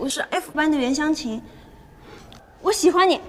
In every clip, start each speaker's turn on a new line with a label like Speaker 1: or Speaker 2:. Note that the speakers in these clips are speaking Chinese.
Speaker 1: 我是 F 班的袁湘琴，我喜欢你。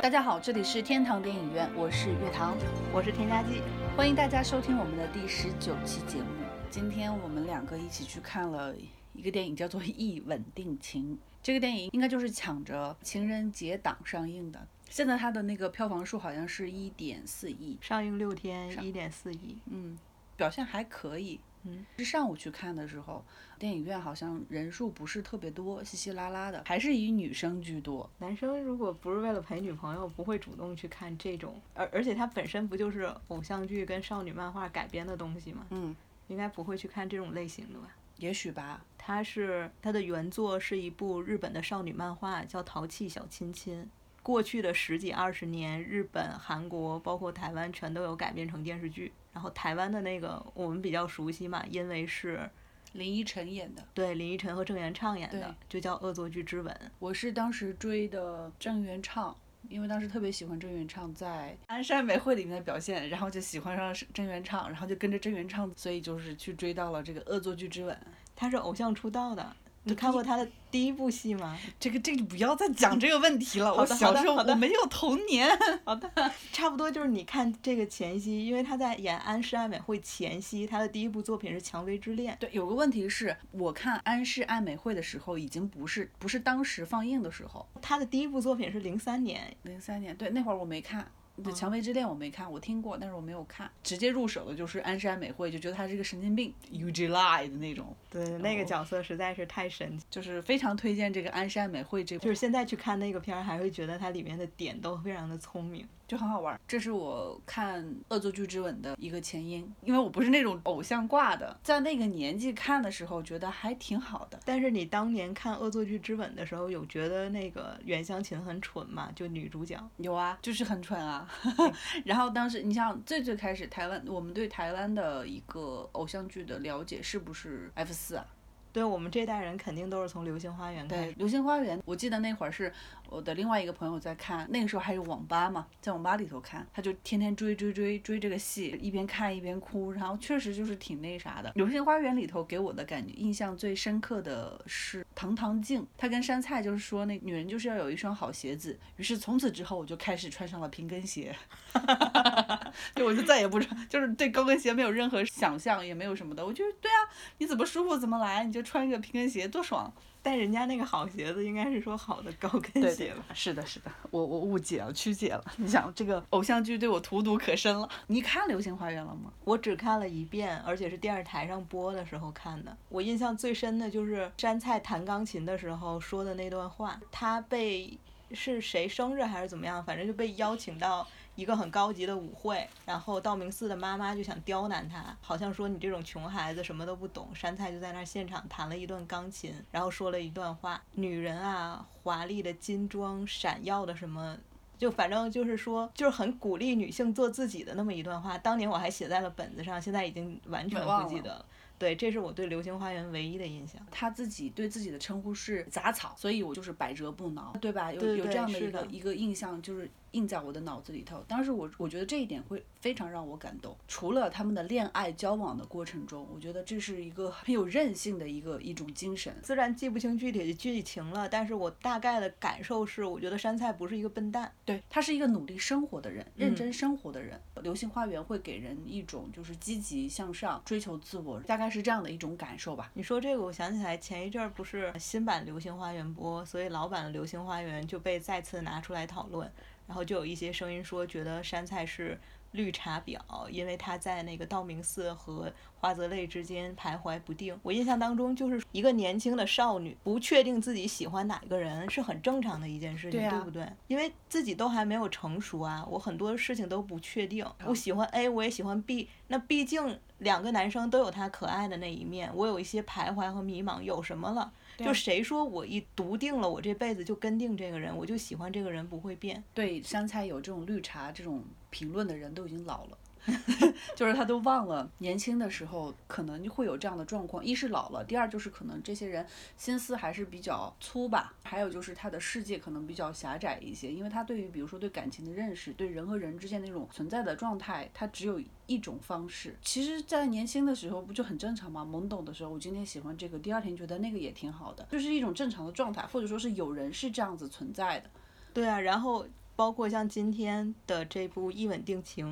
Speaker 2: 大家好，这里是天堂电影院，我是月堂，
Speaker 3: 我是添加剂，
Speaker 2: 欢迎大家收听我们的第十九期节目。今天我们两个一起去看了一个电影，叫做《一吻定情》。这个电影应该就是抢着情人节档上映的。现在它的那个票房数好像是一点四亿，
Speaker 3: 上映六天一点四亿，
Speaker 2: 嗯，表现还可以。
Speaker 3: 嗯，
Speaker 2: 是上午去看的时候，电影院好像人数不是特别多，稀稀拉拉的，还是以女生居多。
Speaker 3: 男生如果不是为了陪女朋友，不会主动去看这种，而而且它本身不就是偶像剧跟少女漫画改编的东西吗？
Speaker 2: 嗯，
Speaker 3: 应该不会去看这种类型的吧？
Speaker 2: 也许吧。
Speaker 3: 它是它的原作是一部日本的少女漫画，叫《淘气小亲亲》。过去的十几二十年，日本、韩国包括台湾全都有改编成电视剧。然后台湾的那个我们比较熟悉嘛，因为是
Speaker 2: 林依晨演的，
Speaker 3: 对林依晨和郑元畅演的，就叫《恶作剧之吻》。
Speaker 2: 我是当时追的郑元畅，因为当时特别喜欢郑元畅在《鞍山美惠》里面的表现，然后就喜欢上郑元畅，然后就跟着郑元畅，所以就是去追到了这个《恶作剧之吻》。
Speaker 3: 他是偶像出道的，
Speaker 2: 你
Speaker 3: 你看过他的第一部戏吗？
Speaker 2: 这个这个不要再讲 这个问题了，我小时候我没有童年。
Speaker 3: 好的，差不多就是你看这个前夕，因为他在演《安室爱美惠》前夕，他的第一部作品是《蔷薇之恋》。
Speaker 2: 对，有个问题是我看《安室爱美惠》的时候，已经不是不是当时放映的时候，
Speaker 3: 他的第一部作品是零三年，
Speaker 2: 零三年，对，那会儿我没看。对，《蔷薇之恋》我没看，我听过，但是我没有看。直接入手的就是安室爱美惠，就觉得她是个神经病，U G Lie 的那种，
Speaker 3: 对，那个角色实在是太神奇。
Speaker 2: 就是非常推荐这个安室爱美惠这部，
Speaker 3: 就是现在去看那个片儿，还会觉得它里面的点都非常的聪明。
Speaker 2: 就很好玩儿。这是我看《恶作剧之吻》的一个前因，因为我不是那种偶像挂的，在那个年纪看的时候，觉得还挺好的。
Speaker 3: 但是你当年看《恶作剧之吻》的时候，有觉得那个袁湘琴很蠢吗？就女主角。
Speaker 2: 有啊，就是很蠢啊。然后当时你像最最开始台湾，我们对台湾的一个偶像剧的了解是不是 F 四啊？
Speaker 3: 对我们这代人肯定都是从《流星花园》开
Speaker 2: 对，
Speaker 3: 始。
Speaker 2: 《流星花园》，我记得那会儿是我的另外一个朋友在看，那个时候还有网吧嘛，在网吧里头看，他就天天追追追追这个戏，一边看一边哭，然后确实就是挺那啥的。《流星花园》里头给我的感觉印象最深刻的是藤堂静，她跟杉菜就是说那女人就是要有一双好鞋子，于是从此之后我就开始穿上了平跟鞋，就，我就再也不穿，就是对高跟鞋没有任何想象，也没有什么的，我觉得对啊，你怎么舒服怎么来，你就穿个平跟鞋多爽。
Speaker 3: 但人家那个好鞋子应该是说好的高跟鞋吧？
Speaker 2: 是的，是的，我我误解了，曲解了。你想，这个 偶像剧对我荼毒可深了。你看《流星花园》了吗？
Speaker 3: 我只看了一遍，而且是电视台上播的时候看的。我印象最深的就是杉菜弹钢琴的时候说的那段话。他被是谁生日还是怎么样，反正就被邀请到一个很高级的舞会，然后道明寺的妈妈就想刁难他，好像说你这种穷孩子什么都不懂。杉菜就在那儿现场弹了一段钢琴，然后说了一段话：女人啊，华丽的金装，闪耀的什么。就反正就是说，就是很鼓励女性做自己的那么一段话。当年我还写在了本子上，现在已经完全不记得了。对，这是我对《流星花园》唯一的印象。
Speaker 2: 他自己对自己的称呼是杂草，所以我就是百折不挠，对吧？有有这样的一个一个印象，就是印在我的脑子里头。当时我我觉得这一点会非常让我感动。除了他们的恋爱交往的过程中，我觉得这是一个很有韧性的一个一种精神。
Speaker 3: 虽然记不清具体的剧情了，但是我大概的感受是，我觉得杉菜不是一个笨蛋。
Speaker 2: 对他是一个努力生活的人，认
Speaker 3: 嗯
Speaker 2: 真生活的人。流星花园会给人一种就是积极向上、追求自我，大概是这样的一种感受吧。
Speaker 3: 你说这个，我想起来前一阵儿不是新版《流星花园》播，所以老版的《流星花园》就被再次拿出来讨论，然后就有一些声音说，觉得杉菜是绿茶婊，因为她在那个道明寺和花泽类之间徘徊不定。我印象当中，就是一个年轻的少女不确定自己喜欢哪个人是很正常的一件事情，
Speaker 2: 对啊
Speaker 3: 不对？因为自己都还没有成熟啊，我很多事情都不确定。我喜欢 A，我也喜欢 B，那毕竟两个男生都有他可爱的那一面，我有一些徘徊和迷茫，有什么了？就谁说我一笃定了，我这辈子就跟定这个人，我就喜欢这个人不会变。
Speaker 2: 对香菜有这种绿茶这种评论的人都已经老了。就是他都忘了年轻的时候可能会有这样的状况，一是老了，第二就是可能这些人心思还是比较粗吧，还有就是他的世界可能比较狭窄一些，因为他对于比如说对感情的认识，对人和人之间那种存在的状态，他只有一种方式。其实，在年轻的时候不就很正常吗？懵懂的时候，我今天喜欢这个，第二天觉得那个也挺好的，就是一种正常的状态，或者说是有人是这样子存在的。
Speaker 3: 对啊，然后包括像今天的这部《一吻定情》，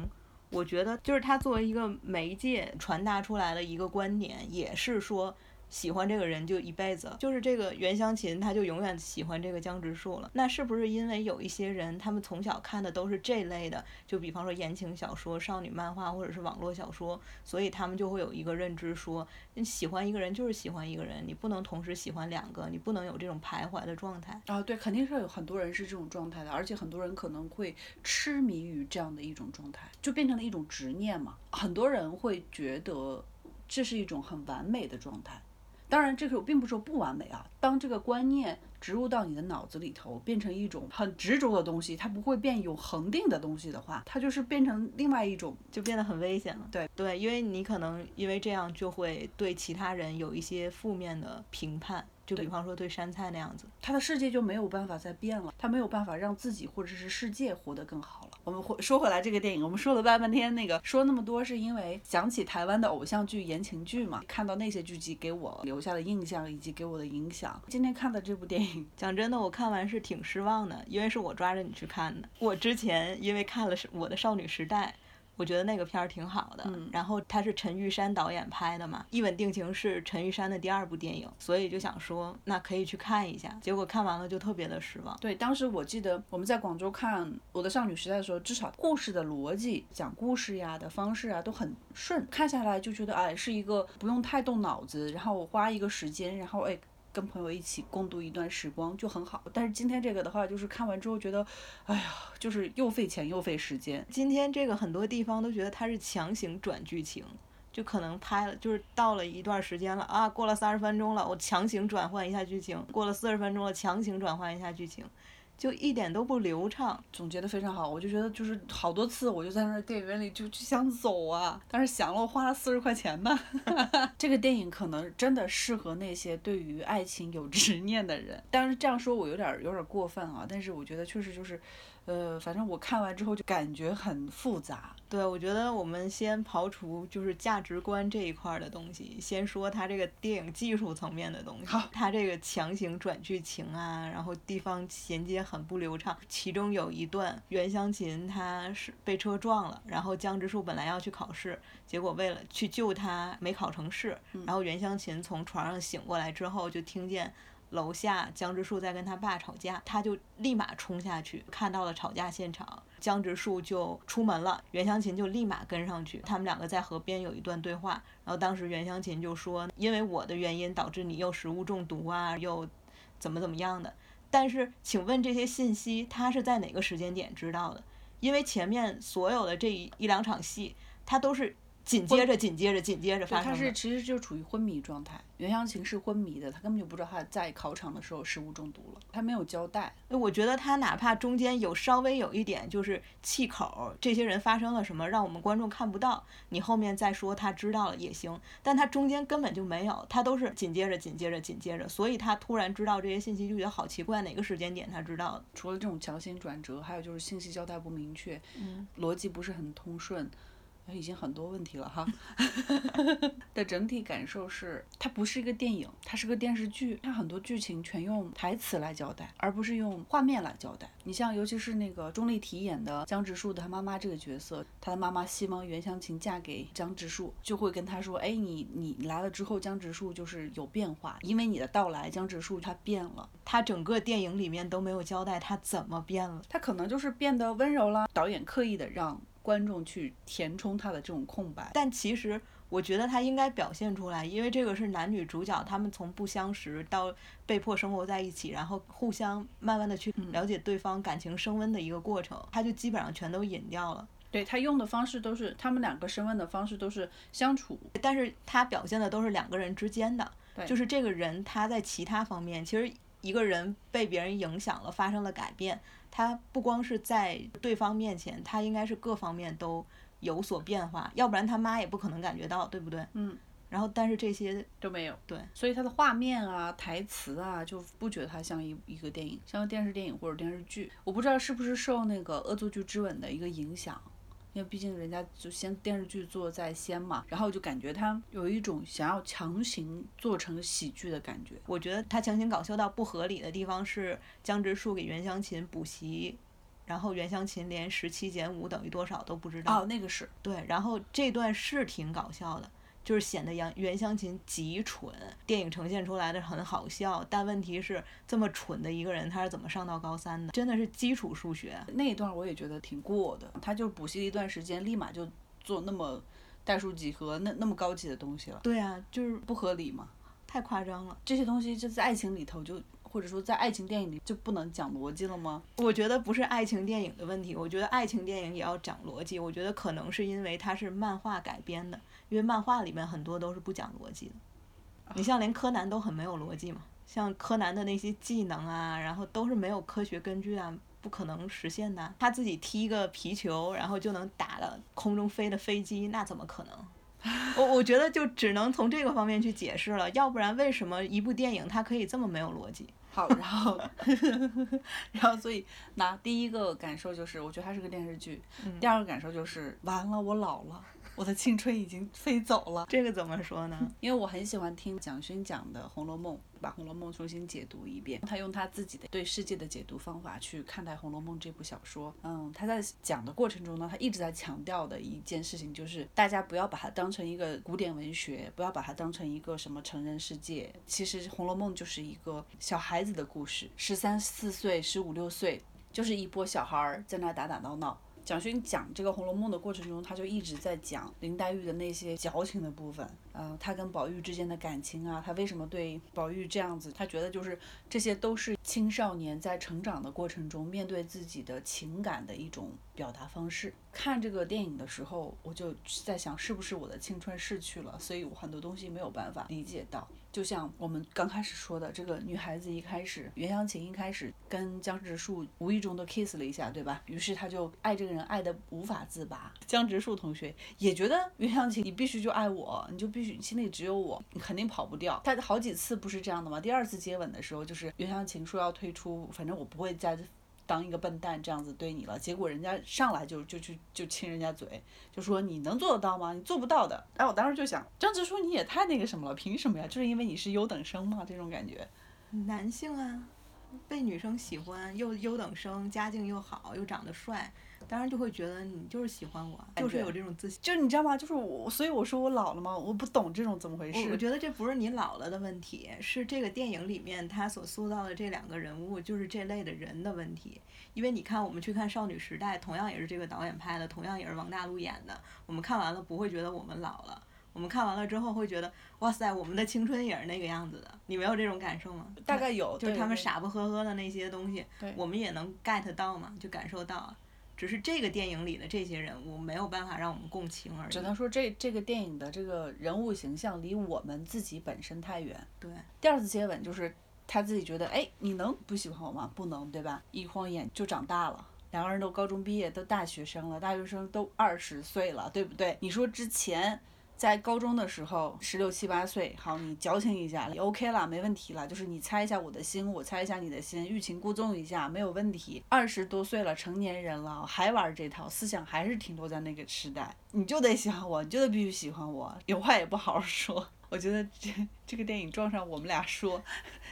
Speaker 3: 我觉得就是他作为一个媒介传达出来的一个观点，也是说。喜欢这个人就一辈子，就是这个袁湘琴，他就永远喜欢这个江直树了。那是不是因为有一些人，他们从小看的都是这类的，就比方说言情小说、少女漫画或者是网络小说，所以他们就会有一个认知，说你喜欢一个人就是喜欢一个人，你不能同时喜欢两个，你不能有这种徘徊的状态
Speaker 2: 啊。对，肯定是有很多人是这种状态的，而且很多人可能会痴迷于这样的一种状态，就变成了一种执念嘛。很多人会觉得这是一种很完美的状态。当然，这个我并不是说不完美啊。当这个观念植入到你的脑子里头，变成一种很执着的东西，它不会变有恒定的东西的话，它就是变成另外一种，
Speaker 3: 就变得很危险了。
Speaker 2: 对
Speaker 3: 对，因为你可能因为这样就会对其他人有一些负面的评判。就比方说对山菜那样子，
Speaker 2: 他的世界就没有办法再变了，他没有办法让自己或者是世界活得更好了。我们回说回来这个电影，我们说了半半天，那个说那么多是因为想起台湾的偶像剧、言情剧嘛，看到那些剧集给我留下的印象以及给我的影响。今天看的这部电影，
Speaker 3: 讲真的，我看完是挺失望的，因为是我抓着你去看的。我之前因为看了是我的少女时代。我觉得那个片儿挺好的，然后他是陈玉珊导演拍的嘛，《一吻定情》是陈玉珊的第二部电影，所以就想说那可以去看一下。结果看完了就特别的失望。
Speaker 2: 对，当时我记得我们在广州看《我的少女时代》的时候，至少故事的逻辑、讲故事呀的方式啊都很顺，看下来就觉得哎是一个不用太动脑子，然后我花一个时间，然后哎。跟朋友一起共度一段时光就很好，但是今天这个的话，就是看完之后觉得，哎呀，就是又费钱又费时间。
Speaker 3: 今天这个很多地方都觉得它是强行转剧情，就可能拍了，就是到了一段时间了啊，过了三十分钟了，我强行转换一下剧情，过了四十分钟了，强行转换一下剧情。就一点都不流畅，
Speaker 2: 总结的非常好。我就觉得就是好多次，我就在那电影院里就就想走啊，但是想了，我花了四十块钱吧。这个电影可能真的适合那些对于爱情有执念的人。但是这样说，我有点有点过分啊。但是我觉得确实就是。呃，反正我看完之后就感觉很复杂。
Speaker 3: 对，我觉得我们先刨除就是价值观这一块的东西，先说它这个电影技术层面的东西。
Speaker 2: 好，
Speaker 3: 它这个强行转剧情啊，然后地方衔接很不流畅。其中有一段，袁湘琴她是被车撞了，然后江直树本来要去考试，结果为了去救她没考成试，然后袁湘琴从床上醒过来之后就听见。楼下江直树在跟他爸吵架，他就立马冲下去，看到了吵架现场。江直树就出门了，袁湘琴就立马跟上去。他们两个在河边有一段对话，然后当时袁湘琴就说：“因为我的原因导致你又食物中毒啊，又怎么怎么样的。”但是，请问这些信息他是在哪个时间点知道的？因为前面所有的这一一两场戏，他都是。紧接着，紧接着，紧接着发生。
Speaker 2: 他是其实就处于昏迷状态，袁湘琴是昏迷的，他根本就不知道他在考场的时候食物中毒了，他没有交代。
Speaker 3: 我觉得他哪怕中间有稍微有一点就是气口，这些人发生了什么，让我们观众看不到，你后面再说他知道了也行，但他中间根本就没有，他都是紧接着，紧接着，紧接着，所以他突然知道这些信息就觉得好奇怪，哪个时间点他知道的？
Speaker 2: 除了这种强行转折，还有就是信息交代不明确，
Speaker 3: 嗯，
Speaker 2: 逻辑不是很通顺。已经很多问题了哈，的整体感受是，它不是一个电影，它是个电视剧，它很多剧情全用台词来交代，而不是用画面来交代。你像，尤其是那个钟丽缇演的江直树的他妈妈这个角色，他的妈妈希望袁湘琴嫁给江直树，就会跟他说，哎，你你来了之后，江直树就是有变化，因为你的到来，江直树他变了。
Speaker 3: 他整个电影里面都没有交代他怎么变了，
Speaker 2: 他可能就是变得温柔了，导演刻意的让。观众去填充他的这种空白，
Speaker 3: 但其实我觉得他应该表现出来，因为这个是男女主角他们从不相识到被迫生活在一起，然后互相慢慢的去了解对方感情升温的一个过程，他就基本上全都隐掉了。
Speaker 2: 对他用的方式都是他们两个升温的方式都是相处，
Speaker 3: 但是他表现的都是两个人之间的，就是这个人他在其他方面，其实一个人被别人影响了，发生了改变。他不光是在对方面前，他应该是各方面都有所变化，要不然他妈也不可能感觉到，对不对？
Speaker 2: 嗯。
Speaker 3: 然后，但是这些
Speaker 2: 都没有，
Speaker 3: 对，
Speaker 2: 所以他的画面啊、台词啊，就不觉得它像一一个电影，像电视电影或者电视剧。我不知道是不是受那个《恶作剧之吻》的一个影响，因为毕竟人家就先电视剧做在先嘛，然后就感觉他有一种想要强行做成喜剧的感觉。
Speaker 3: 我觉得他强行搞笑到不合理的地方是江直树给袁湘琴补习，然后袁湘琴连十七减五等于多少都不知道。
Speaker 2: 哦，那个是
Speaker 3: 对，然后这段是挺搞笑的。就是显得杨袁湘琴极蠢，电影呈现出来的很好笑，但问题是这么蠢的一个人，他是怎么上到高三的？真的是基础数学
Speaker 2: 那一段我也觉得挺过的，他就补习了一段时间，立马就做那么代数几何那那么高级的东西了。
Speaker 3: 对啊，就是
Speaker 2: 不合理嘛，
Speaker 3: 太夸张了。
Speaker 2: 这些东西就在爱情里头就。或者说，在爱情电影里就不能讲逻辑了吗？
Speaker 3: 我觉得不是爱情电影的问题，我觉得爱情电影也要讲逻辑。我觉得可能是因为它是漫画改编的，因为漫画里面很多都是不讲逻辑的。你像连柯南都很没有逻辑嘛，像柯南的那些技能啊，然后都是没有科学根据啊，不可能实现的。他自己踢一个皮球，然后就能打了空中飞的飞机，那怎么可能？我我觉得就只能从这个方面去解释了，要不然为什么一部电影它可以这么没有逻辑？
Speaker 2: 好，然后，然后，所以那第一个感受就是，我觉得它是个电视剧。第二个感受就是，完了，我老了。我的青春已经飞走了，
Speaker 3: 这个怎么说呢？
Speaker 2: 因为我很喜欢听蒋勋讲的《红楼梦》，把《红楼梦》重新解读一遍。他用他自己的对世界的解读方法去看待《红楼梦》这部小说。嗯，他在讲的过程中呢，他一直在强调的一件事情就是，大家不要把它当成一个古典文学，不要把它当成一个什么成人世界。其实《红楼梦》就是一个小孩子的故事，十三四岁、十五六岁，就是一波小孩儿在那打打闹闹。蒋勋讲这个《红楼梦》的过程中，他就一直在讲林黛玉的那些矫情的部分，呃，他跟宝玉之间的感情啊，他为什么对宝玉这样子？他觉得就是这些都是青少年在成长的过程中面对自己的情感的一种表达方式。看这个电影的时候，我就在想，是不是我的青春逝去了，所以我很多东西没有办法理解到。就像我们刚开始说的，这个女孩子一开始，袁湘琴一开始跟江直树无意中的 kiss 了一下，对吧？于是她就爱这个人爱的无法自拔。江直树同学也觉得袁湘琴，你必须就爱我，你就必心里只有我，你肯定跑不掉。他好几次不是这样的吗？第二次接吻的时候，就是袁湘琴说要退出，反正我不会再。当一个笨蛋这样子对你了，结果人家上来就就去就亲人家嘴，就说你能做得到吗？你做不到的。哎，我当时就想，张直树你也太那个什么了，凭什么呀？就是因为你是优等生吗？这种感觉。
Speaker 3: 男性啊，被女生喜欢，又优等生，家境又好，又长得帅。当然就会觉得你就是喜欢我，就是有这种自信。
Speaker 2: 就你知道吗？就是我，所以我说我老了吗？我不懂这种怎么回事。
Speaker 3: 我觉得这不是你老了的问题，是这个电影里面他所塑造的这两个人物就是这类的人的问题。因为你看，我们去看《少女时代》，同样也是这个导演拍的，同样也是王大陆演的。我们看完了不会觉得我们老了，我们看完了之后会觉得，哇塞，我们的青春也是那个样子的。你没有这种感受吗？
Speaker 2: 大概有，
Speaker 3: 就是他们傻不呵呵的那些东西，我们也能 get 到嘛，就感受到。只是这个电影里的这些人物没有办法让我们共情而已。
Speaker 2: 只能说这这个电影的这个人物形象离我们自己本身太远。
Speaker 3: 对。
Speaker 2: 第二次接吻就是他自己觉得，哎，你能不喜欢我吗？不能，对吧？一晃眼就长大了，两个人都高中毕业，都大学生了，大学生都二十岁了，对不对？你说之前。在高中的时候，十六七八岁，好，你矫情一下，也 OK 了，没问题了。就是你猜一下我的心，我猜一下你的心，欲擒故纵一下，没有问题。二十多岁了，成年人了，还玩这套，思想还是停留在那个时代。你就得喜欢我，你就得必须喜欢我，有话也不好好说。我觉得这这个电影撞上我们俩说。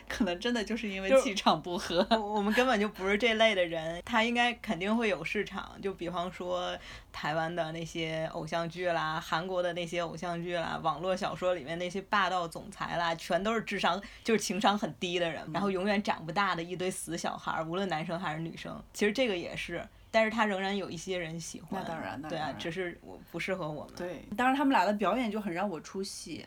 Speaker 2: 可能真的就是因为气场不合，
Speaker 3: 我们根本就不是这类的人。他应该肯定会有市场，就比方说台湾的那些偶像剧啦，韩国的那些偶像剧啦，网络小说里面那些霸道总裁啦，全都是智商就是情商很低的人，然后永远长不大的一堆死小孩，无论男生还是女生。其实这个也是，但是他仍然有一些人喜欢。
Speaker 2: 那当然，
Speaker 3: 对啊，只是我不适合我们。
Speaker 2: 对，当然他们俩的表演就很让我出戏。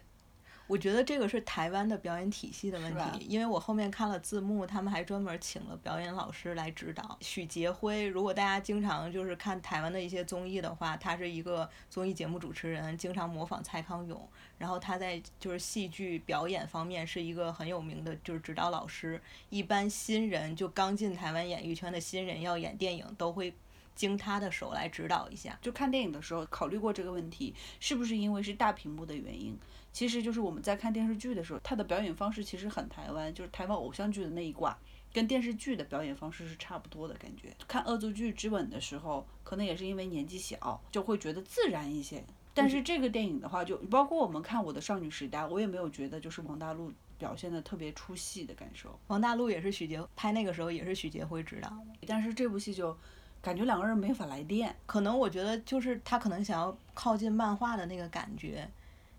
Speaker 3: 我觉得这个是台湾的表演体系的问题，因为我后面看了字幕，他们还专门请了表演老师来指导。许杰辉，如果大家经常就是看台湾的一些综艺的话，他是一个综艺节目主持人，经常模仿蔡康永。然后他在就是戏剧表演方面是一个很有名的，就是指导老师。一般新人就刚进台湾演艺圈的新人要演电影，都会经他的手来指导一下。
Speaker 2: 就看电影的时候考虑过这个问题，是不是因为是大屏幕的原因？其实就是我们在看电视剧的时候，他的表演方式其实很台湾，就是台湾偶像剧的那一挂，跟电视剧的表演方式是差不多的感觉。看《恶作剧之吻》的时候，可能也是因为年纪小，就会觉得自然一些。但是这个电影的话，就包括我们看《我的少女时代》，我也没有觉得就是王大陆表现的特别出戏的感受。
Speaker 3: 王大陆也是许杰拍那个时候也是许杰辉指导的，
Speaker 2: 但是这部戏就感觉两个人没法来电。
Speaker 3: 可能我觉得就是他可能想要靠近漫画的那个感觉。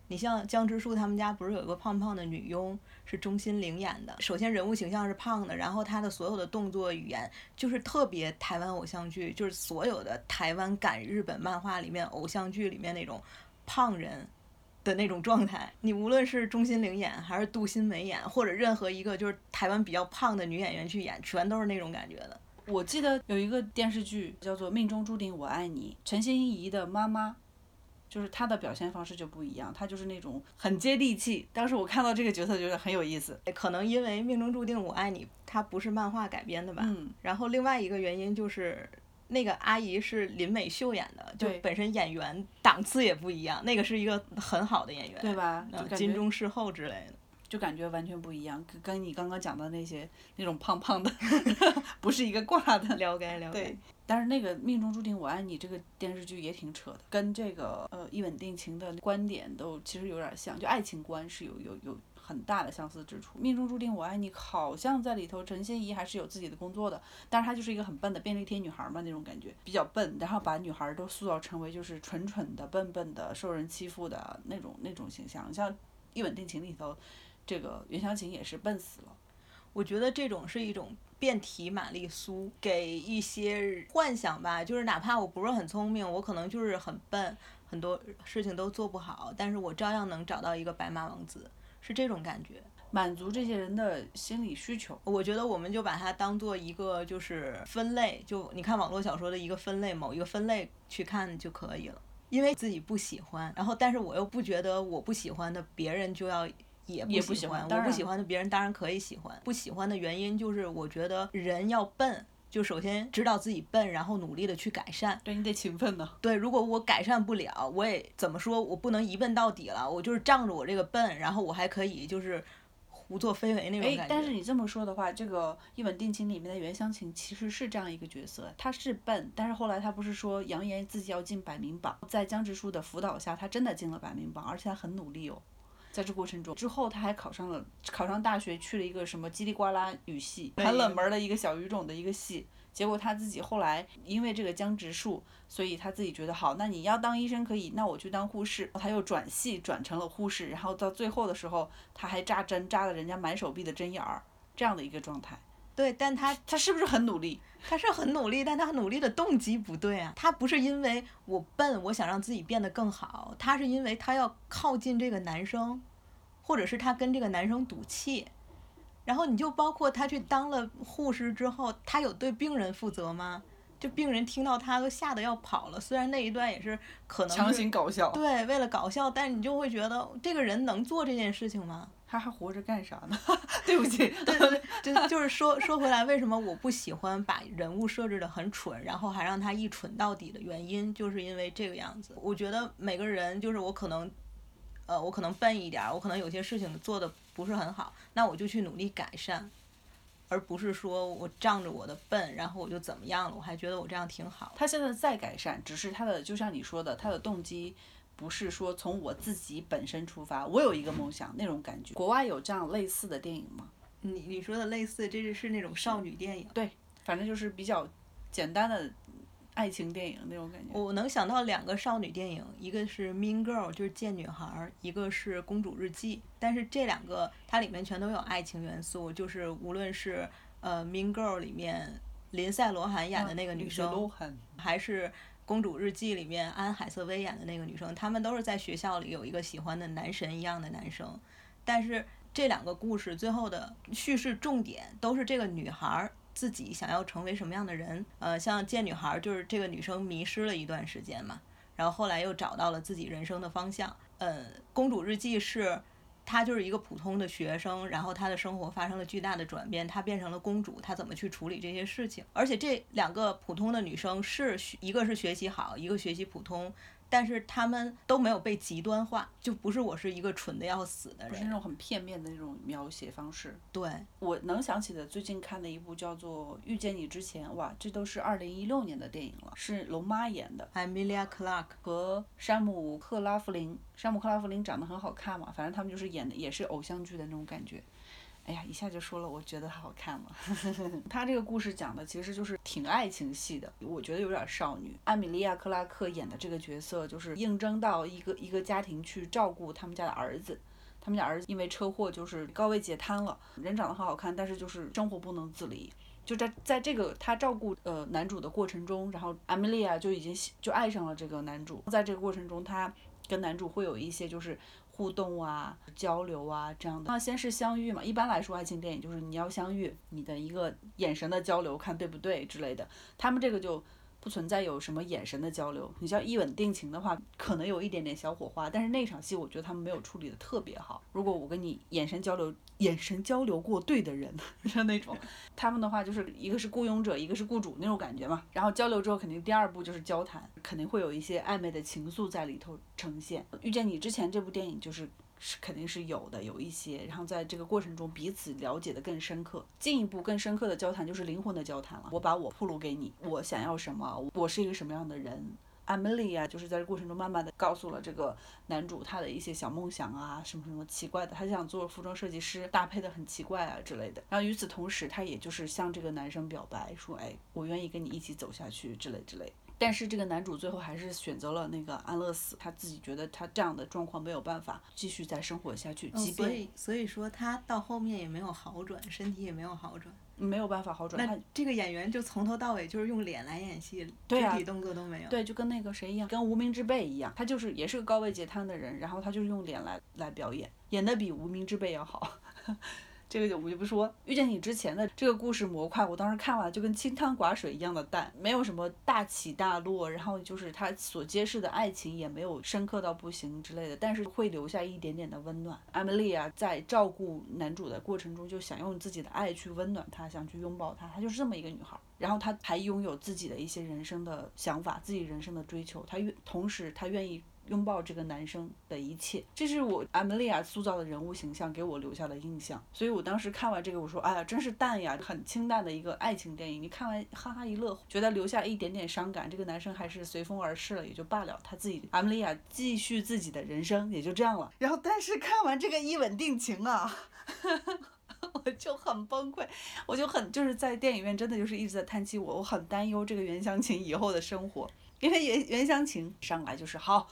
Speaker 3: 你像江直树他们家不是有一个胖胖的女佣是钟欣凌演的？首先人物形象是胖的，然后她的所有的动作语言就是特别台湾偶像剧，就是所有的台湾赶日本漫画里面偶像剧里面那种胖人的那种状态。你无论是钟欣凌演，还是杜欣梅演，或者任何一个就是台湾比较胖的女演员去演，全都是那种感觉的。
Speaker 2: 我记得有一个电视剧叫做《命中注定我爱你》，陈心怡的妈妈。就是她的表现方式就不一样，她就是那种很接地气。当时我看到这个角色觉得很有意思，
Speaker 3: 可能因为命中注定我爱你，它不是漫画改编的吧？
Speaker 2: 嗯。
Speaker 3: 然后另外一个原因就是那个阿姨是林美秀演的，就本身演员档次也不一样。那个是一个很好的演员，
Speaker 2: 对吧？
Speaker 3: 金钟视后之类的，
Speaker 2: 就感觉完全不一样，跟跟你刚刚讲的那些那种胖胖的 不是一个挂的。
Speaker 3: 了解了
Speaker 2: 解。但是那个命中注定我爱你这个电视剧也挺扯的，跟这个呃一吻定情的观点都其实有点像，就爱情观是有有有很大的相似之处。命中注定我爱你好像在里头陈心怡还是有自己的工作的，但是她就是一个很笨的便利贴女孩嘛那种感觉，比较笨，然后把女孩都塑造成为就是蠢蠢的、笨笨的、受人欺负的那种那种形象。像一吻定情里头，这个袁湘琴也是笨死了。
Speaker 3: 我觉得这种是一种。变体玛丽苏给一些幻想吧，就是哪怕我不是很聪明，我可能就是很笨，很多事情都做不好，但是我照样能找到一个白马王子，是这种感觉，
Speaker 2: 满足这些人的心理需求。
Speaker 3: 我觉得我们就把它当做一个就是分类，就你看网络小说的一个分类，某一个分类去看就可以了，因为自己不喜欢，然后但是我又不觉得我不喜欢的别人就要。也不喜欢，我不喜欢的别人当然可以喜欢。不喜欢的原因就是我觉得人要笨，就首先知道自己笨，然后努力的去改善。
Speaker 2: 对你得勤奋呢。
Speaker 3: 对，如果我改善不了，我也怎么说我不能一笨到底了，我就是仗着我这个笨，然后我还可以就是胡作非为那种感觉。
Speaker 2: 但是你这么说的话，这个《一吻定情》里面的袁湘琴其实是这样一个角色，她是笨，但是后来她不是说扬言自己要进百名榜，在江直树的辅导下，她真的进了百名榜，而且她很努力哦。在这过程中，之后他还考上了，考上大学去了一个什么叽里呱啦语系，很冷门的一个小语种的一个系。结果他自己后来因为这个江直树，所以他自己觉得好，那你要当医生可以，那我去当护士。他又转系转成了护士，然后到最后的时候，他还扎针扎了人家满手臂的针眼儿，这样的一个状态。
Speaker 3: 对，但他
Speaker 2: 他是不是很努力？
Speaker 3: 他是很努力，但他努力的动机不对啊。他不是因为我笨，我想让自己变得更好，他是因为他要靠近这个男生，或者是他跟这个男生赌气。然后你就包括他去当了护士之后，他有对病人负责吗？就病人听到他都吓得要跑了。虽然那一段也是可能
Speaker 2: 强行搞笑，
Speaker 3: 对，为了搞笑，但你就会觉得这个人能做这件事情吗？
Speaker 2: 他还活着干啥呢？对不起，
Speaker 3: 对对，就就是说说回来，为什么我不喜欢把人物设置的很蠢，然后还让他一蠢到底的原因，就是因为这个样子。我觉得每个人就是我可能，呃，我可能笨一点，我可能有些事情做的不是很好，那我就去努力改善，而不是说我仗着我的笨，然后我就怎么样了，我还觉得我这样挺好。
Speaker 2: 他现在在改善，只是他的就像你说的，他的动机。不是说从我自己本身出发，我有一个梦想那种感觉。国外有这样类似的电影吗？
Speaker 3: 你你说的类似，这是那种少女电影。
Speaker 2: 对，反正就是比较简单的爱情电影那种感觉。
Speaker 3: 我能想到两个少女电影，一个是《Mean Girl》，就是贱女孩；一个是《公主日记》。但是这两个它里面全都有爱情元素，就是无论是呃《Mean Girl》里面林赛·罗韩演的那个女生，还是。公主日记里面，安海瑟薇演的那个女生，她们都是在学校里有一个喜欢的男神一样的男生，但是这两个故事最后的叙事重点都是这个女孩自己想要成为什么样的人。呃，像贱女孩就是这个女生迷失了一段时间嘛，然后后来又找到了自己人生的方向。呃，公主日记是她就是一个普通的学生，然后她的生活发生了巨大的转变，她变成了公主，她怎么去处理这些事情？而且这两个普通的女生是一个是学习好，一个学习普通。但是他们都没有被极端化，就不是我是一个蠢的要死的人，
Speaker 2: 不是那种很片面的那种描写方式。
Speaker 3: 对，
Speaker 2: 我能想起的最近看的一部叫做《遇见你之前》，哇，这都是二零一六年的电影了，是龙妈演的
Speaker 3: ，Emilia Clarke
Speaker 2: 和山姆克拉夫林。山姆克拉夫林长得很好看嘛，反正他们就是演的也是偶像剧的那种感觉。哎呀，一下就说了，我觉得好看嘛。他这个故事讲的其实就是挺爱情戏的，我觉得有点少女。艾米莉亚·克拉克演的这个角色就是应征到一个一个家庭去照顾他们家的儿子，他们家儿子因为车祸就是高位截瘫了，人长得很好看，但是就是生活不能自理。就在在这个他照顾呃男主的过程中，然后艾米莉亚就已经就爱上了这个男主，在这个过程中，他跟男主会有一些就是。互动啊，交流啊，这样的。那先是相遇嘛，一般来说，爱情电影就是你要相遇，你的一个眼神的交流，看对不对之类的。他们这个就。不存在有什么眼神的交流，你像一吻定情的话，可能有一点点小火花，但是那场戏我觉得他们没有处理的特别好。如果我跟你眼神交流，眼神交流过对的人，像那种，他们的话就是一个是雇佣者，一个是雇主那种感觉嘛。然后交流之后，肯定第二步就是交谈，肯定会有一些暧昧的情愫在里头呈现。遇见你之前这部电影就是。是肯定是有的，有一些，然后在这个过程中彼此了解的更深刻，进一步更深刻的交谈就是灵魂的交谈了。我把我铺露给你，我想要什么，我是一个什么样的人。艾米莉啊，就是在这过程中慢慢的告诉了这个男主他的一些小梦想啊，什么什么奇怪的，他想做服装设计师，搭配的很奇怪啊之类的。然后与此同时，他也就是向这个男生表白说，哎，我愿意跟你一起走下去之类之类。但是这个男主最后还是选择了那个安乐死，他自己觉得他这样的状况没有办法继续再生活下去，即便
Speaker 3: 所以所以说他到后面也没有好转，身体也没有好转，
Speaker 2: 没有办法好转。
Speaker 3: 那这个演员就从头到尾就是用脸来演戏，
Speaker 2: 肢
Speaker 3: 体动作都没有。
Speaker 2: 对，就跟那个谁一样，跟无名之辈一样，他就是也是个高位截瘫的人，然后他就是用脸来来表演，演的比无名之辈要好。这个就我就不说，遇见你之前的这个故事模块，我当时看完就跟清汤寡水一样的淡，没有什么大起大落，然后就是他所揭示的爱情也没有深刻到不行之类的，但是会留下一点点的温暖。艾米莉啊，在照顾男主的过程中，就想用自己的爱去温暖他，想去拥抱他，她就是这么一个女孩。然后她还拥有自己的一些人生的想法，自己人生的追求，她愿同时她愿意。拥抱这个男生的一切，这是我艾米莉亚塑造的人物形象给我留下的印象。所以我当时看完这个，我说：“哎呀，真是淡呀，很清淡的一个爱情电影。”你看完哈哈一乐，觉得留下一点点伤感。这个男生还是随风而逝了，也就罢了。他自己艾米莉亚继续自己的人生，也就这样了。然后，但是看完这个一吻定情啊，我就很崩溃，我就很就是在电影院真的就是一直在叹气。我我很担忧这个袁湘琴以后的生活，因为袁袁湘琴上来就是好。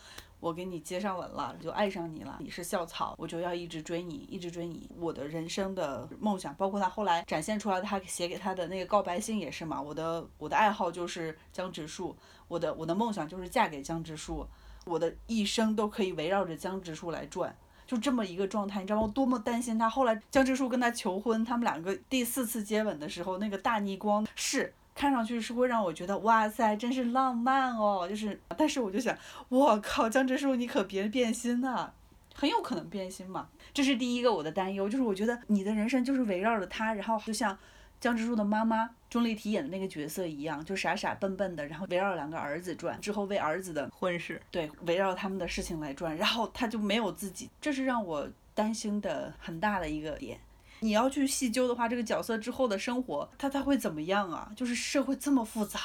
Speaker 2: 我给你接上吻了，就爱上你了。你是校草，我就要一直追你，一直追你。我的人生的梦想，包括他后来展现出来，他写给他的那个告白信也是嘛。我的我的爱好就是江直树，我的我的梦想就是嫁给江直树，我的一生都可以围绕着江直树来转，就这么一个状态，你知道吗？我多么担心他。后来江直树跟他求婚，他们两个第四次接吻的时候，那个大逆光是。看上去是会让我觉得哇塞，真是浪漫哦。就是，但是我就想，我靠，江直树你可别变心呐，很有可能变心嘛。这是第一个我的担忧，就是我觉得你的人生就是围绕着他，然后就像江直树的妈妈钟丽缇演的那个角色一样，就傻傻笨笨的，然后围绕两个儿子转，之后为儿子的
Speaker 3: 婚事，
Speaker 2: 对，围绕他们的事情来转，然后他就没有自己，这是让我担心的很大的一个点。你要去细究的话，这个角色之后的生活，他他会怎么样啊？就是社会这么复杂，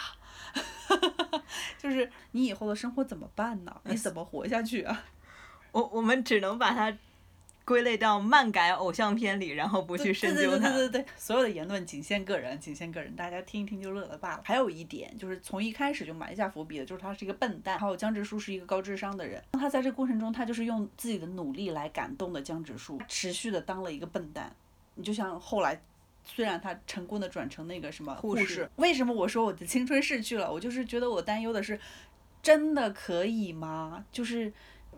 Speaker 2: 就是你以后的生活怎么办呢？你怎么活下去啊？
Speaker 3: 我我们只能把它归类到漫改偶像片里，然后不去深究
Speaker 2: 它。对对对对对，所有的言论仅限个人，仅限个人，大家听一听就乐了罢了。还有一点就是从一开始就埋下伏笔的，就是他是一个笨蛋，还有江直树是一个高智商的人。他在这过程中，他就是用自己的努力来感动的江直树，持续的当了一个笨蛋。你就像后来，虽然他成功的转成那个什么护士，为什么我说我的青春逝去了？我就是觉得我担忧的是，真的可以吗？就是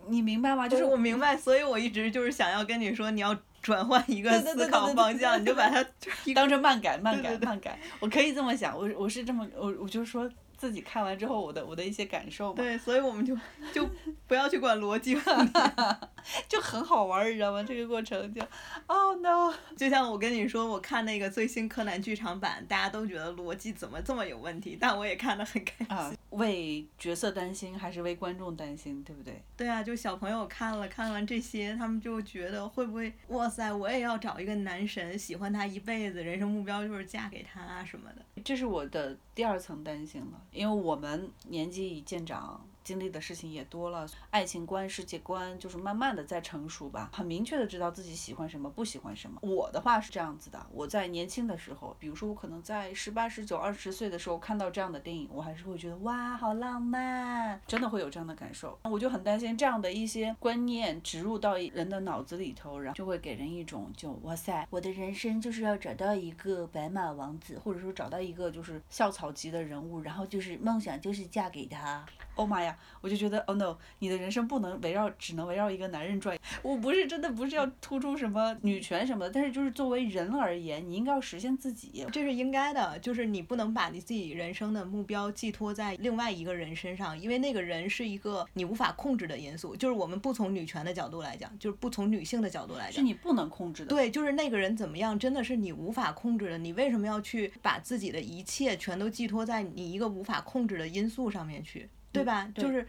Speaker 2: 你明白吗？就是
Speaker 3: 我明白，所以我一直就是想要跟你说，你要转换一个思考方向，你就把它
Speaker 2: 当成漫改，漫改，漫改。我可以这么想，我我是这么，我我就说。自己看完之后我的我的一些感受嘛。
Speaker 3: 对，所以我们就 就不要去管逻辑问题。
Speaker 2: 就很好玩儿，你知道吗？这个过程就，Oh no！
Speaker 3: 就像我跟你说，我看那个最新柯南剧场版，大家都觉得逻辑怎么这么有问题，但我也看得很开心。
Speaker 2: 啊，为角色担心还是为观众担心，对不对？
Speaker 3: 对啊，就小朋友看了看完这些，他们就觉得会不会，哇塞，我也要找一个男神，喜欢他一辈子，人生目标就是嫁给他啊什么的。
Speaker 2: 这是我的第二层担心了，因为我们年纪已渐长。经历的事情也多了，爱情观、世界观就是慢慢的在成熟吧，很明确的知道自己喜欢什么，不喜欢什么。我的话是这样子的，我在年轻的时候，比如说我可能在十八、十九、二十岁的时候看到这样的电影，我还是会觉得哇，好浪漫，真的会有这样的感受。我就很担心这样的一些观念植入到人的脑子里头，然后就会给人一种就哇塞，我的人生就是要找到一个白马王子，或者说找到一个就是校草级的人物，然后就是梦想就是嫁给他。哦妈呀！我就觉得，Oh no！你的人生不能围绕，只能围绕一个男人转。我不是真的不是要突出什么女权什么的，但是就是作为人而言，你应该要实现自己，
Speaker 3: 这是应该的。就是你不能把你自己人生的目标寄托在另外一个人身上，因为那个人是一个你无法控制的因素。就是我们不从女权的角度来讲，就是不从女性的角度来讲，
Speaker 2: 是你不能控制的。
Speaker 3: 对，就是那个人怎么样，真的是你无法控制的。你为什么要去把自己的一切全都寄托在你一个无法控制的因素上面去？对吧？就是。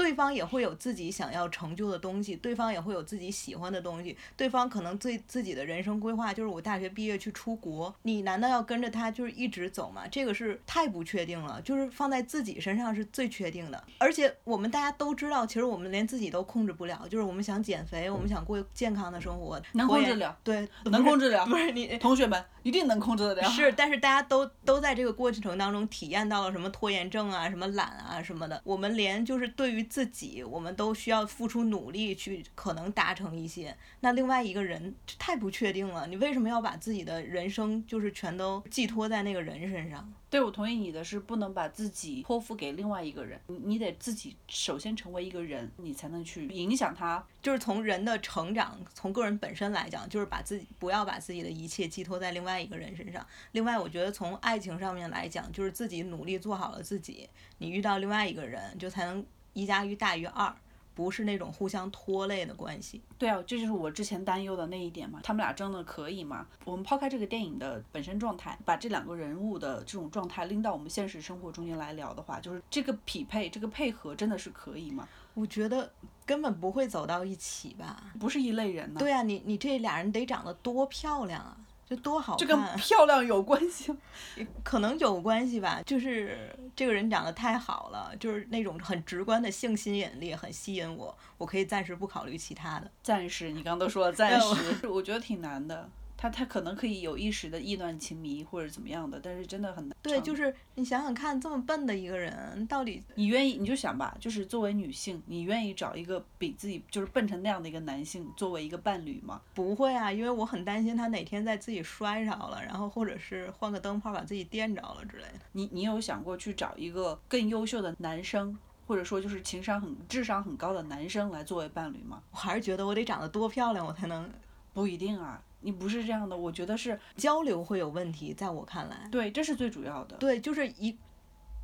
Speaker 3: 对方也会有自己想要成就的东西，对方也会有自己喜欢的东西，对方可能对自己的人生规划就是我大学毕业去出国，你难道要跟着他就是一直走吗？这个是太不确定了，就是放在自己身上是最确定的。而且我们大家都知道，其实我们连自己都控制不了，就是我们想减肥，我们想过健康的生活，
Speaker 2: 能控制了，
Speaker 3: 对，
Speaker 2: 能控制了，
Speaker 3: 不是你
Speaker 2: 同学们一定能控制得了。
Speaker 3: 是，但是大家都都在这个过程当中体验到了什么拖延症啊，什么懒啊什么的，我们连就是对于自己，我们。都需要付出努力去可能达成一些，那另外一个人太不确定了。你为什么要把自己的人生就是全都寄托在那个人身上？
Speaker 2: 对，我同意你的是不能把自己托付给另外一个人，你你得自己首先成为一个人，你才能去影响他。
Speaker 3: 就是从人的成长，从个人本身来讲，就是把自己不要把自己的一切寄托在另外一个人身上。另外，我觉得从爱情上面来讲，就是自己努力做好了自己，你遇到另外一个人，就才能。一加一大于二，不是那种互相拖累的关系。
Speaker 2: 对啊，这就是我之前担忧的那一点嘛。他们俩真的可以吗？我们抛开这个电影的本身状态，把这两个人物的这种状态拎到我们现实生活中间来聊的话，就是这个匹配、这个配合真的是可以吗？
Speaker 3: 我觉得根本不会走到一起吧。
Speaker 2: 不是一类人呢。
Speaker 3: 对啊，你你这俩人得长得多漂亮啊！这多好看！
Speaker 2: 这跟漂亮有关系？
Speaker 3: 可能有关系吧。就是这个人长得太好了，就是那种很直观的性吸引力很吸引我，我可以暂时不考虑其他的。
Speaker 2: 暂时，你刚都说了暂时，我觉得挺难的。他他可能可以有一时的意乱情迷或者怎么样的，但是真的很难。
Speaker 3: 对，就是你想想看，这么笨的一个人，到底
Speaker 2: 你愿意？你就想吧，就是作为女性，你愿意找一个比自己就是笨成那样的一个男性作为一个伴侣吗？
Speaker 3: 不会啊，因为我很担心他哪天在自己摔着了，然后或者是换个灯泡把自己电着了之类的。
Speaker 2: 你你有想过去找一个更优秀的男生，或者说就是情商很、智商很高的男生来作为伴侣吗？
Speaker 3: 我还是觉得我得长得多漂亮，我才能。
Speaker 2: 不一定啊。你不是这样的，我觉得是
Speaker 3: 交流会有问题，在我看来，
Speaker 2: 对，这是最主要的。
Speaker 3: 对，就是一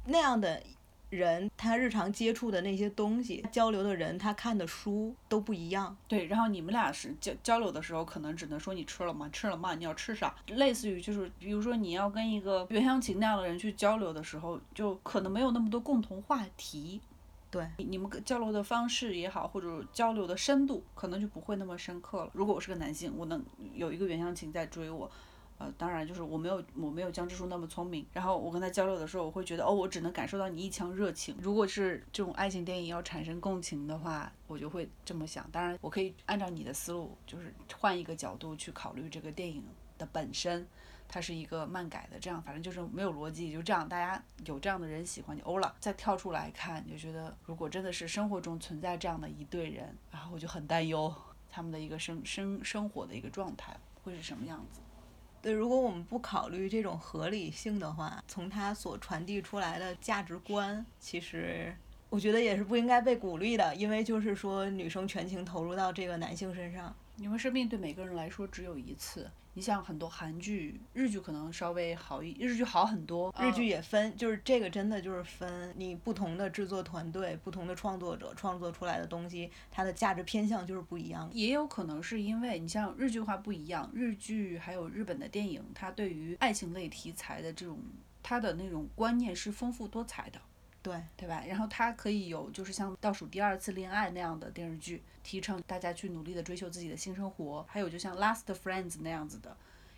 Speaker 3: 那样的人，他日常接触的那些东西，交流的人，他看的书都不一样。
Speaker 2: 对，然后你们俩是交交流的时候，可能只能说你吃了吗？吃了吗？你要吃啥？类似于就是，比如说你要跟一个袁湘琴那样的人去交流的时候，就可能没有那么多共同话题。
Speaker 3: 对，
Speaker 2: 你们交流的方式也好，或者交流的深度，可能就不会那么深刻了。如果我是个男性，我能有一个袁湘琴在追我，呃，当然就是我没有我没有江直树那么聪明。然后我跟他交流的时候，我会觉得哦，我只能感受到你一腔热情。如果是这种爱情电影要产生共情的话，我就会这么想。当然，我可以按照你的思路，就是换一个角度去考虑这个电影的本身。它是一个漫改的，这样反正就是没有逻辑，就这样，大家有这样的人喜欢就欧了。再跳出来看，就觉得如果真的是生活中存在这样的一对人，然后我就很担忧他们的一个生生生活的一个状态会是什么样子。
Speaker 3: 对，如果我们不考虑这种合理性的话，从他所传递出来的价值观，其实我觉得也是不应该被鼓励的，因为就是说女生全情投入到这个男性身上。
Speaker 2: 因为生命对每个人来说只有一次。你像很多韩剧、日剧可能稍微好一，日剧好很多。
Speaker 3: 日剧
Speaker 2: 呃
Speaker 3: 也分，就是这个真的就是分你不同的制作团队、不同的创作者创作出来的东西，它的价值偏向就是不一样。
Speaker 2: 也有可能是因为你像日剧化不一样，日剧还有日本的电影，它对于爱情类题材的这种它的那种观念是丰富多彩的。
Speaker 3: 对，
Speaker 2: 对吧？然后它可以有就是像倒数第二次恋爱那样的电视剧，提倡大家去努力的追求自己的新生活，还有就像 Last Friends 那样子的。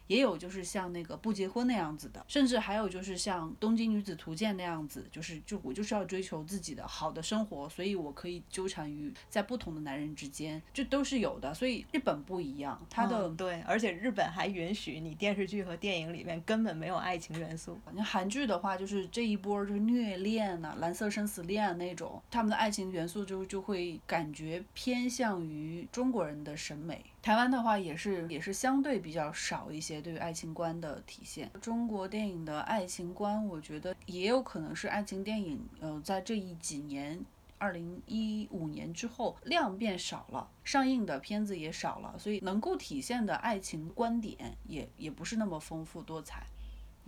Speaker 2: 也有就是像那个不结婚那样子的，甚至还有就是像《东京女子图鉴》那样子，就是就我就是要追求自己的好的生活，所以我可以纠缠于在不同的男人之间，这都是有的。所以日本不一样，它的
Speaker 3: 嗯对，而且日本还允许你电视剧和电影里面根本没有爱情元素。
Speaker 2: 你韩剧的话，就是这一波就是虐恋呐、蓝色生死恋啊那种，他们的爱情元素就就会感觉偏向于中国人的审美。台湾的话也是也是相对比较少一些对于爱情观的体现。中国电影的爱情观，我觉得也有可能是爱情电影，呃，在这一几年。二零一五年之后，量变少了，上映的片子也少了，所以能够体现的爱情观点也也不是那么丰富多彩。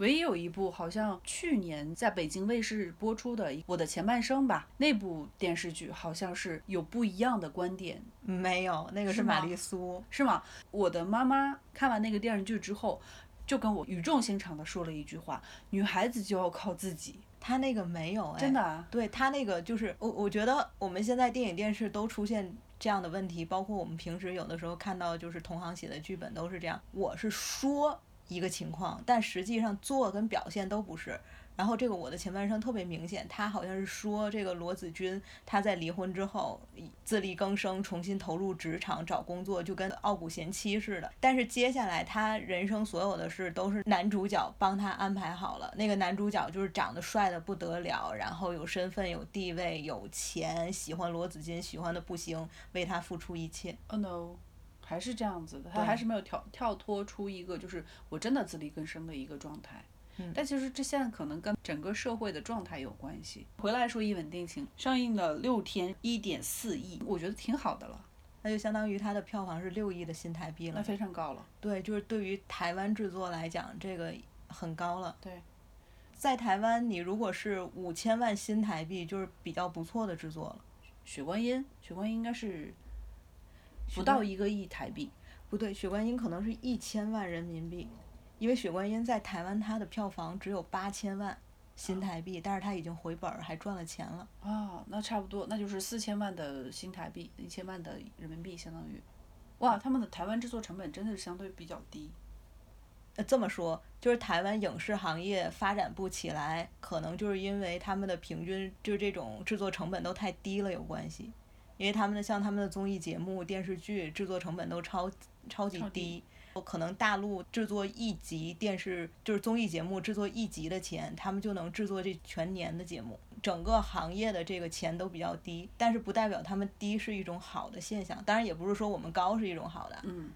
Speaker 2: 唯一有一部好像去年在北京卫视播出的《我的前半生》吧，那部电视剧好像是有不一样的观点，
Speaker 3: 没有，那个是玛丽苏。
Speaker 2: 是吗？我的妈妈看完那个电视剧之后，就跟我语重心长地说了一句话：女孩子就要靠自己。
Speaker 3: 他那个没有，哎，
Speaker 2: 真的啊，
Speaker 3: 对他那个就是我，我觉得我们现在电影电视都出现这样的问题，包括我们平时有的时候看到就是同行写的剧本都是这样。我是说一个情况，但实际上做跟表现都不是。然后这个我的前半生特别明显，他好像是说这个罗子君他在离婚之后自力更生，重新投入职场找工作，就跟傲骨贤妻似的。但是接下来他人生所有的事都是男主角帮他安排好了。那个男主角就是长得帅的不得了，然后有身份、有地位、有钱，喜欢罗子君，喜欢的不行，为他付出一切。
Speaker 2: Oh no，还是这样子的，他还是没有跳跳脱出一个就是我真的自力更生的一个状态。
Speaker 3: 嗯
Speaker 2: 但其实这现在可能跟整个社会的状态有关系。回来说《一吻定情》，上映了六天，一点四亿，我觉得挺好的了，
Speaker 3: 那就相当于它的票房是六亿的新台币了
Speaker 2: 那
Speaker 3: 了。
Speaker 2: 非常高了。
Speaker 3: 对，就是对于台湾制作来讲，这个很高了。
Speaker 2: 对，
Speaker 3: 在台湾，你如果是五千万新台币，就是比较不错的制作了。
Speaker 2: 雪观音，雪观音应该是不到一个亿台币。
Speaker 3: 不对，雪观音可能是一千万人民币，因为雪观音在台湾它的票房只有八千万新台币，但是它已经回本儿，还赚了钱了。
Speaker 2: 啊，那差不多，那就是四千万的新台币，一千万的人民币，相当于，哇，他们的台湾制作成本真的是相对比较低。
Speaker 3: 呃，这么说，就是台湾影视行业发展不起来，可能就是因为他们的平均就是这种制作成本都太低了有关系。因为他们的像他们的综艺节目、电视剧制作成本都超超级
Speaker 2: 超
Speaker 3: 低，可能大陆制作一集电视就是综艺节目制作一集的钱，他们就能制作这全年的节目。整个行业的这个钱都比较低，但是不代表他们低是一种好的现象。当然，也不是说我们高是一种好的，
Speaker 2: 嗯，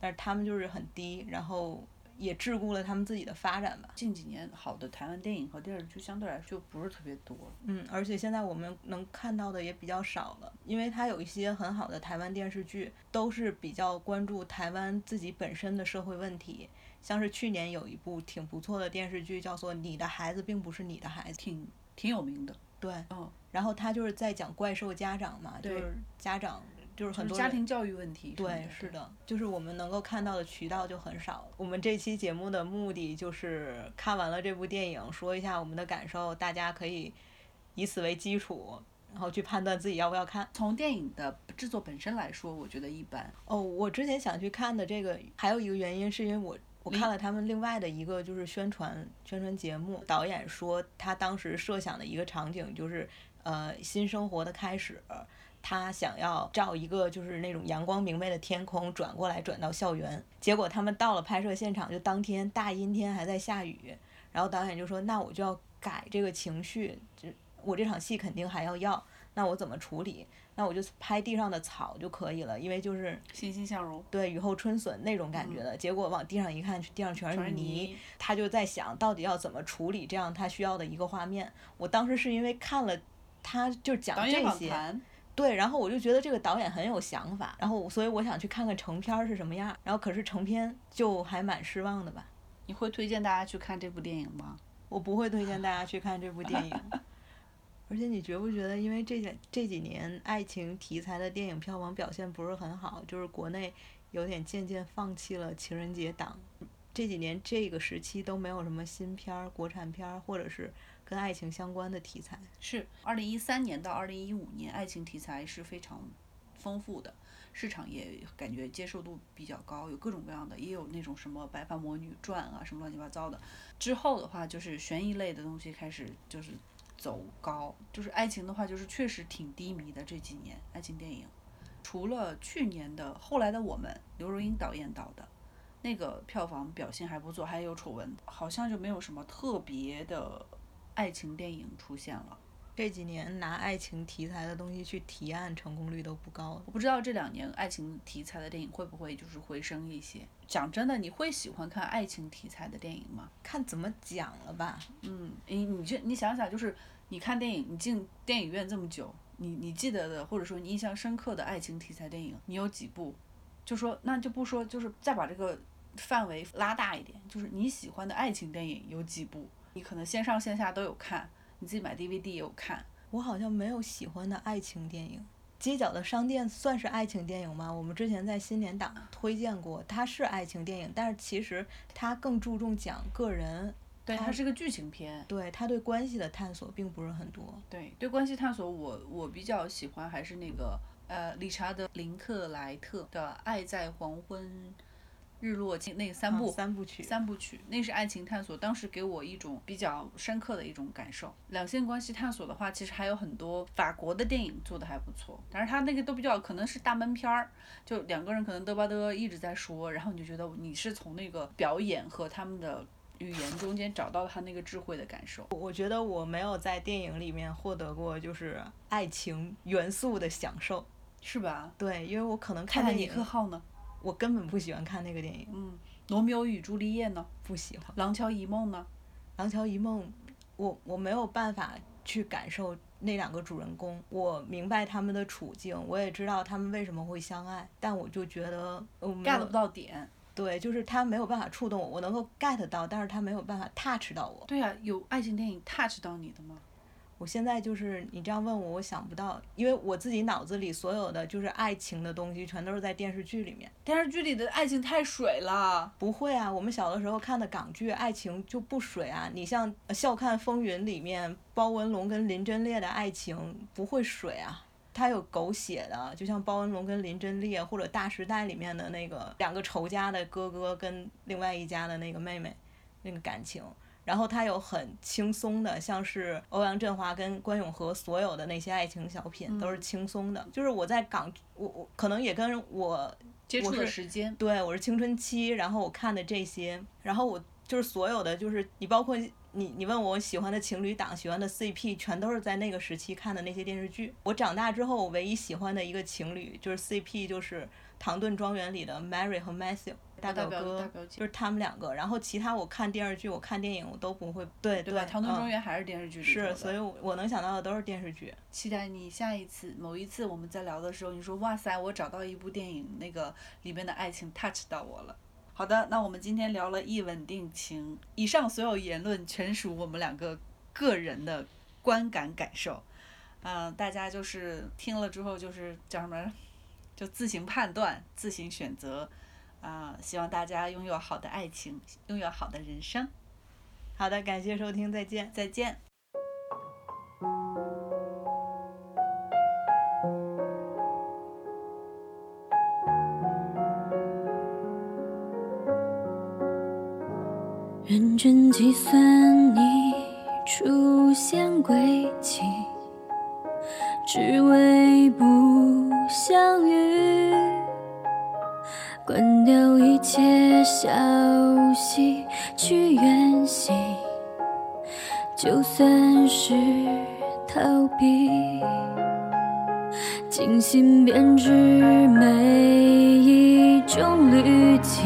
Speaker 3: 但是他们就是很低，然后也桎梏了他们自己的发展吧。
Speaker 2: 近几年好的台湾电影和电视剧相对来说就不是特别多了。
Speaker 3: 嗯，而且现在我们能看到的也比较少了，因为它有一些很好的台湾电视剧，都是比较关注台湾自己本身的社会问题。像是去年有一部挺不错的电视剧，叫做《你的孩子并不是你的孩子》。
Speaker 2: 挺挺有名的，
Speaker 3: 对，
Speaker 2: 嗯，
Speaker 3: 然后他就是在讲怪兽家长嘛，就是家长就是很多
Speaker 2: 家庭教育问题。
Speaker 3: 对，是的，就是我们能够看到的渠道就很少。我们这期节目的目的就是看完了这部电影，说一下我们的感受，大家可以以此为基础，然后去判断自己要不要看。
Speaker 2: 从电影的制作本身来说，我觉得一般。
Speaker 3: 哦，我之前想去看的这个，还有一个原因是因为我。我看了他们另外的一个就是宣传宣传节目，导演说他当时设想的一个场景就是，呃，新生活的开始，他想要照一个就是那种阳光明媚的天空转过来转到校园，结果他们到了拍摄现场，就当天大阴天还在下雨，然后导演就说那我就要改这个情绪，就我这场戏肯定还要要，那我怎么处理？那我就拍地上的草就可以了，因为就是
Speaker 2: 欣欣向荣，
Speaker 3: 对雨后春笋那种感觉的。结果往地上一看，地上全
Speaker 2: 全是
Speaker 3: 是泥，他就在想到底要怎么处理这样他需要的一个画面。我当时是因为看了他就讲这些，对，然后我就觉得这个导演很有想法，然后所以我想去看看成片儿是什么样，然后可是成片就还蛮失望的吧。
Speaker 2: 你会推荐大家去看这部电影吗？
Speaker 3: 我不会推荐大家去看这部电影。而且你觉不觉得，因为这几这几年爱情题材的电影票房表现不是很好，就是国内有点渐渐放弃了情人节档，这几年这个时期都没有什么新片儿、国产片儿，或者是跟爱情相关的题材。
Speaker 2: 是，二零一三年到二零一五年，爱情题材是非常丰富的，市场也感觉接受度比较高，有各种各样的，也有那种什么《白发魔女传》啊，什么乱七八糟的。之后的话，就是悬疑类的东西开始就是走高，就是爱情的话，就是确实挺低迷的这几年爱情电影。除了去年的《后来的我们》，刘若英导演导的，那个票房表现还不错，还有丑闻，好像就没有什么特别的爱情电影出现了。
Speaker 3: 这几年拿爱情题材的东西去提案，成功率都不高。
Speaker 2: 我不知道这两年爱情题材的电影会不会就是回升一些。讲真的，你会喜欢看爱情题材的电影吗？
Speaker 3: 看怎么讲了吧。
Speaker 2: 嗯，你你这你想想，就是你看电影，你进电影院这么久，你你记得的或者说你印象深刻的爱情题材电影，你有几部？就说那就不说，就是再把这个范围拉大一点，就是你喜欢的爱情电影有几部？你可能线上线下都有看。你自己买 DVD 也有看，
Speaker 3: 我好像没有喜欢的爱情电影。街角的商店算是爱情电影吗？我们之前在新年档推荐过，它是爱情电影，但是其实它更注重讲个人，
Speaker 2: 对，它是个剧情片，
Speaker 3: 对，它对关系的探索并不是很多。
Speaker 2: 对，对关系探索，我我比较喜欢还是那个呃，理查德林克莱特的《爱在黄昏》。日落那三部
Speaker 3: 三部曲，
Speaker 2: 三部曲，那是爱情探索，当时给我一种比较深刻的一种感受。两性关系探索的话，其实还有很多法国的电影做的还不错，但是他那个都比较可能是大闷片儿，就两个人可能嘚吧嘚一直在说，然后你就觉得你是从那个表演和他们的语言中间找到他那个智慧的感受。
Speaker 3: 我觉得我没有在电影里面获得过就是爱情元素的享受，
Speaker 2: 是吧？
Speaker 3: 对，因为我可能
Speaker 2: 看
Speaker 3: 泰
Speaker 2: 尼克号呢。
Speaker 3: 我根本不喜欢看那个电影。
Speaker 2: 嗯，罗密欧与朱丽叶呢？
Speaker 3: 不喜欢。
Speaker 2: 廊桥遗梦呢？
Speaker 3: 廊桥遗梦，我我没有办法去感受那两个主人公。我明白他们的处境，我也知道他们为什么会相爱，但我就觉得
Speaker 2: get 不到点。
Speaker 3: 对，就是他没有办法触动我，我能够 get 到，但是他没有办法 touch 到我。
Speaker 2: 对呀，有爱情电影 touch 到你的吗？
Speaker 3: 我现在就是你这样问我，我想不到，因为我自己脑子里所有的就是爱情的东西，全都是在电视剧里面。
Speaker 2: 电视剧里的爱情太水了。
Speaker 3: 不会啊，我们小的时候看的港剧，爱情就不水啊。你像《笑看风云》里面包文龙跟林真烈的爱情不会水啊，他有狗血的，就像包文龙跟林真烈，或者《大时代》里面的那个两个仇家的哥哥跟另外一家的那个妹妹，那个感情。然后他有很轻松的，像是欧阳震华跟关咏荷所有的那些爱情小品都是轻松的。就是我在港，我我可能也跟我
Speaker 2: 接触的时间，
Speaker 3: 对我是青春期，然后我看的这些，然后我就是所有的，就是你包括你你问我喜欢的情侣档、喜欢的 CP，全都是在那个时期看的那些电视剧。我长大之后，我唯一喜欢的一个情侣就是 CP，就是《唐顿庄园》里的 Mary 和 Matthew。大
Speaker 2: 表
Speaker 3: 哥就是他们两个，然后其他我看电视剧、我看电影我都不会。对
Speaker 2: 对，《唐顿庄园》还是电视剧里
Speaker 3: 是，所以我能想到的都是电视剧。
Speaker 2: 期待你下一次某一次我们在聊的时候，你说哇塞，我找到一部电影，那个里面的爱情 touch 到我了。好的，那我们今天聊了一吻定情，以上所有言论全属我们两个个人的观感感受，嗯，大家就是听了之后就是叫什么，就自行判断、自行选择。啊，希望大家拥有好的爱情，拥有好的人生。
Speaker 3: 好的，感谢收听，再见，
Speaker 2: 再见。
Speaker 4: 认真计算你出现轨迹，只为不相遇。关掉一切消息，去远行，就算是逃避。精心编织每一种滤镜，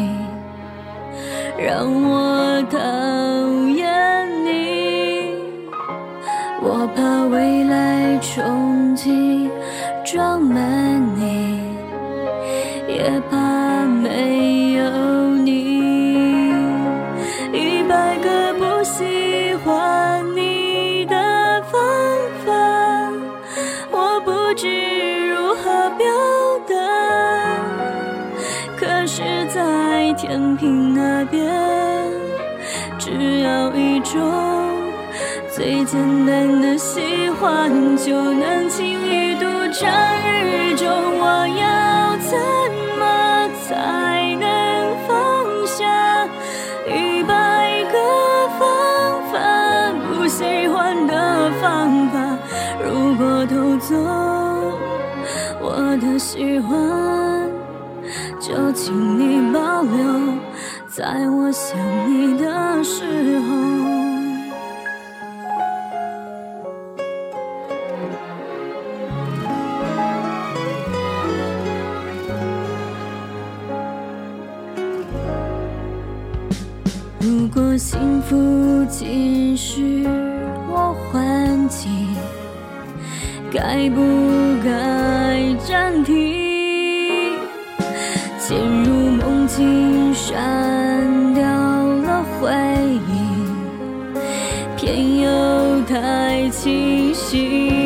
Speaker 4: 让我讨厌你，我怕未来冲击装满你。简单的喜欢就能轻易独占宇宙，我要怎么才能放下？一百个方法，不喜欢的方法，如果都走，我的喜欢就请你保留，在我想你的时候。如果幸福仅是我幻境该不该暂停？陷入梦境删掉了回忆偏又太清晰。